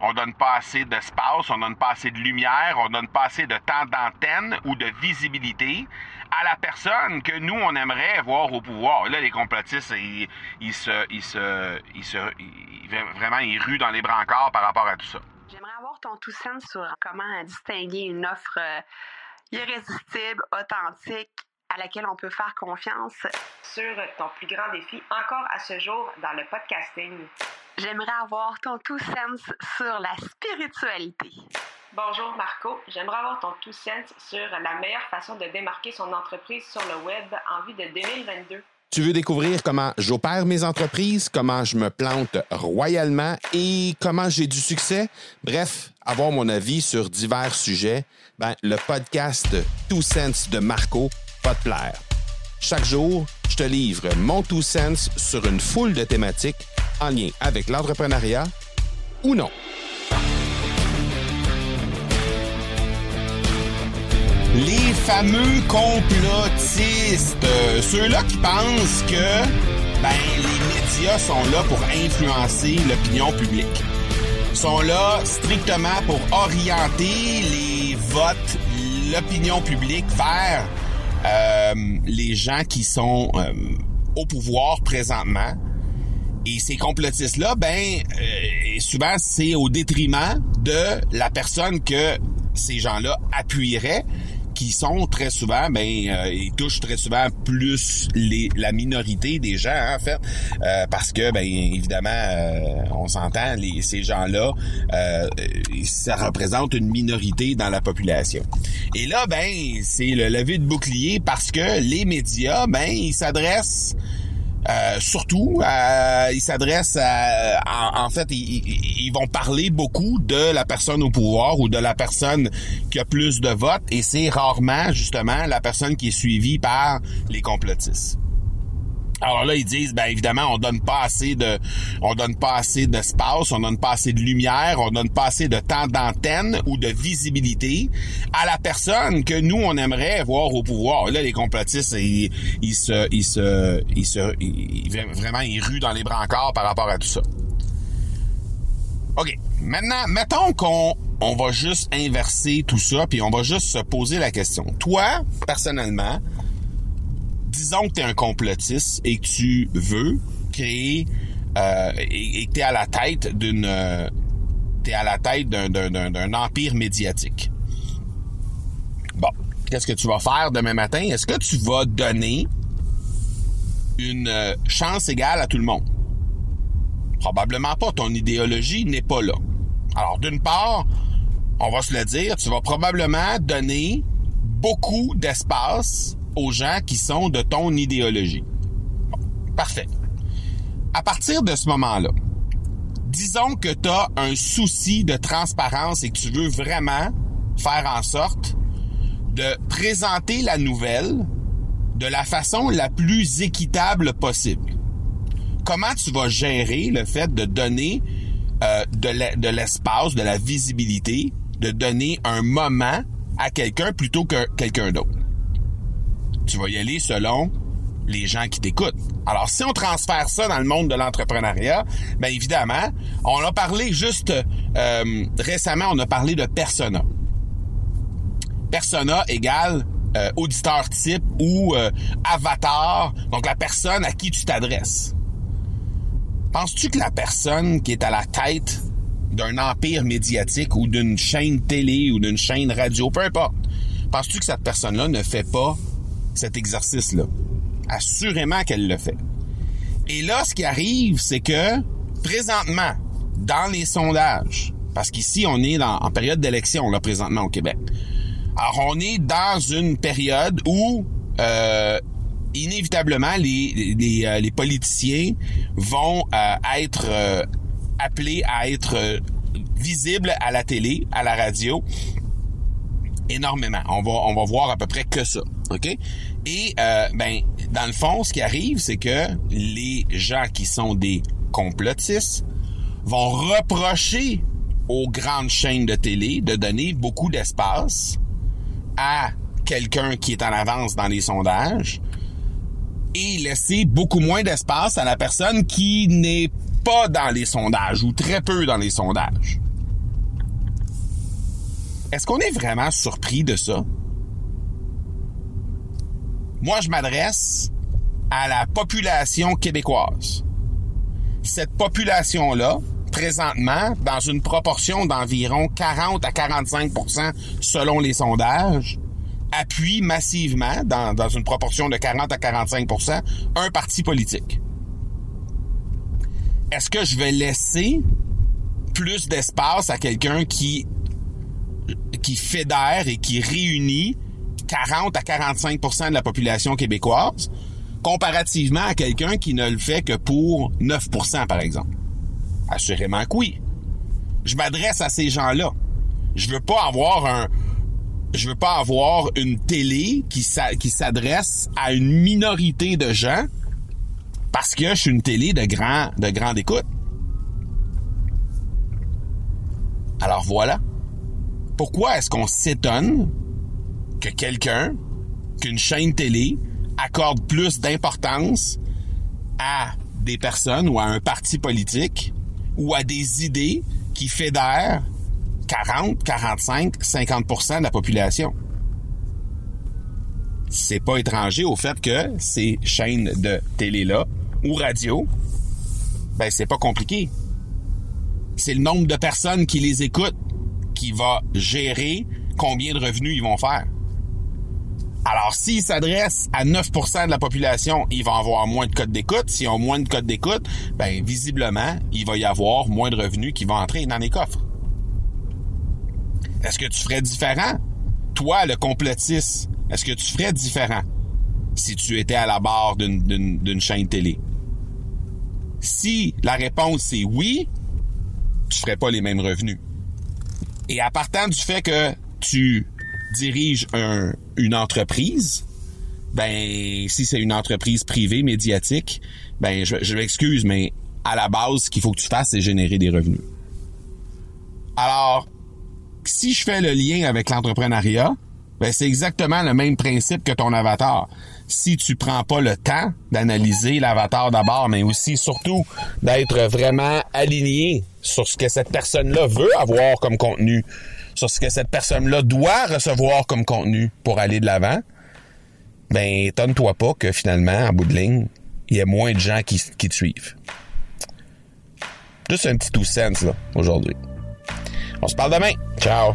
on donne pas assez d'espace, on donne pas assez de lumière, on donne pas assez de temps d'antenne ou de visibilité à la personne que nous, on aimerait voir au pouvoir. là, les complotistes, ils, se, ils se, ils se, vraiment, ils ruent dans les brancards par rapport à tout ça. J'aimerais avoir ton tout sens sur comment distinguer une offre euh, irrésistible, authentique, à laquelle on peut faire confiance. Sur ton plus grand défi encore à ce jour dans le podcasting. J'aimerais avoir ton tout sens sur la spiritualité. Bonjour Marco, j'aimerais avoir ton tout sens sur la meilleure façon de démarquer son entreprise sur le web en vue de 2022. Tu veux découvrir comment j'opère mes entreprises, comment je me plante royalement et comment j'ai du succès? Bref, avoir mon avis sur divers sujets, ben, le podcast Two Sense de Marco va te plaire. Chaque jour, je te livre mon Two Sense sur une foule de thématiques en lien avec l'entrepreneuriat ou non. Les fameux complotistes, euh, ceux-là qui pensent que ben, les médias sont là pour influencer l'opinion publique. sont là strictement pour orienter les votes, l'opinion publique vers euh, les gens qui sont euh, au pouvoir présentement. Et ces complotistes-là, ben, souvent, c'est au détriment de la personne que ces gens-là appuieraient qui sont très souvent, ben, euh, ils touchent très souvent plus les, la minorité des gens, en fait, euh, parce que, ben, évidemment, euh, on s'entend, ces gens-là, ça représente une minorité dans la population. Et là, ben, c'est le lever de bouclier parce que les médias, ben, ils s'adressent euh, surtout, euh, ils s'adressent à, en, fait, ils, vont parler beaucoup de la personne au pouvoir ou de la personne qui a plus de votes, et c'est rarement justement la personne qui est suivie par les complotistes. Alors là, ils disent, ben évidemment, on donne pas assez de, on donne pas assez d'espace, on donne pas assez de lumière, on donne pas assez de temps d'antenne ou de visibilité à la personne que nous on aimerait voir au pouvoir. Là, les complotistes, ils, ils se, ils se, ils se, ils, vraiment, ils ruent dans les brancards par rapport à tout ça. Ok, maintenant, mettons qu'on on va juste inverser tout ça, puis on va juste se poser la question. Toi, personnellement, disons que tu es un complotiste et que tu veux créer euh, et, que tu es à la tête d'une euh, t'es à la tête d'un empire médiatique. Bon, qu'est-ce que tu vas faire demain matin? Est-ce que tu vas donner une euh, chance égale à tout le monde? Probablement pas. Ton idéologie n'est pas là. Alors, d'une part, on va se le dire, tu vas probablement donner beaucoup d'espace aux gens qui sont de ton idéologie. parfait. À partir de ce moment-là, disons que tu as un souci de transparence et que tu veux vraiment faire en sorte de présenter la nouvelle de la façon la plus équitable possible. Comment tu vas gérer le fait de donner euh, de l'espace, de la visibilité, de donner un moment à quelqu'un plutôt que quelqu'un d'autre? Tu vas y aller selon les gens qui t'écoutent. Alors, si on transfère ça dans le monde de l'entrepreneuriat, bien évidemment, on a parlé juste euh, récemment, on a parlé de persona. Persona égale euh, auditeur type ou euh, avatar, donc la personne à qui tu t'adresses. Penses-tu que la personne qui est à la tête d'un empire médiatique ou d'une chaîne télé ou d'une chaîne radio, peu importe, penses-tu que cette personne-là ne fait pas cet exercice-là. Assurément qu'elle le fait. Et là, ce qui arrive, c'est que présentement, dans les sondages, parce qu'ici, on est en période d'élection, là, présentement au Québec. Alors, on est dans une période où, euh, inévitablement, les, euh, politiciens vont euh, être appelés à être visibles à la télé, à la radio, énormément. On va, on va voir à peu près que ça. OK? Et euh, ben, dans le fond, ce qui arrive, c'est que les gens qui sont des complotistes vont reprocher aux grandes chaînes de télé de donner beaucoup d'espace à quelqu'un qui est en avance dans les sondages et laisser beaucoup moins d'espace à la personne qui n'est pas dans les sondages ou très peu dans les sondages. Est-ce qu'on est vraiment surpris de ça? Moi, je m'adresse à la population québécoise. Cette population-là, présentement, dans une proportion d'environ 40 à 45% selon les sondages, appuie massivement, dans, dans une proportion de 40 à 45% un parti politique. Est-ce que je vais laisser plus d'espace à quelqu'un qui qui fédère et qui réunit 40 à 45% de la population québécoise comparativement à quelqu'un qui ne le fait que pour 9% par exemple. Assurément que oui. Je m'adresse à ces gens-là. Je veux pas avoir un je veux pas avoir une télé qui s'adresse à une minorité de gens parce que je suis une télé de grand de grande écoute. Alors voilà. Pourquoi est-ce qu'on s'étonne que quelqu'un, qu'une chaîne télé accorde plus d'importance à des personnes ou à un parti politique ou à des idées qui fédèrent 40, 45, 50% de la population? C'est pas étranger au fait que ces chaînes de télé-là ou radio, ben c'est pas compliqué. C'est le nombre de personnes qui les écoutent qui va gérer combien de revenus ils vont faire. Alors, s'ils s'adressent à 9% de la population, ils vont avoir moins de codes d'écoute. S'ils ont moins de codes d'écoute, ben visiblement, il va y avoir moins de revenus qui vont entrer dans les coffres. Est-ce que tu ferais différent? Toi, le complotiste, est-ce que tu ferais différent si tu étais à la barre d'une chaîne télé? Si la réponse est oui, tu ferais pas les mêmes revenus. Et à partant du fait que tu dirige une entreprise, ben si c'est une entreprise privée médiatique, ben je m'excuse, mais à la base, ce qu'il faut que tu fasses, c'est générer des revenus. Alors, si je fais le lien avec l'entrepreneuriat, ben c'est exactement le même principe que ton avatar. Si tu prends pas le temps d'analyser l'avatar d'abord, mais aussi surtout d'être vraiment aligné sur ce que cette personne-là veut avoir comme contenu, sur ce que cette personne-là doit recevoir comme contenu pour aller de l'avant, ben, étonne-toi pas que finalement, en bout de ligne, il y a moins de gens qui, te suivent. Juste un petit tout sens, là, aujourd'hui. On se parle demain. Ciao.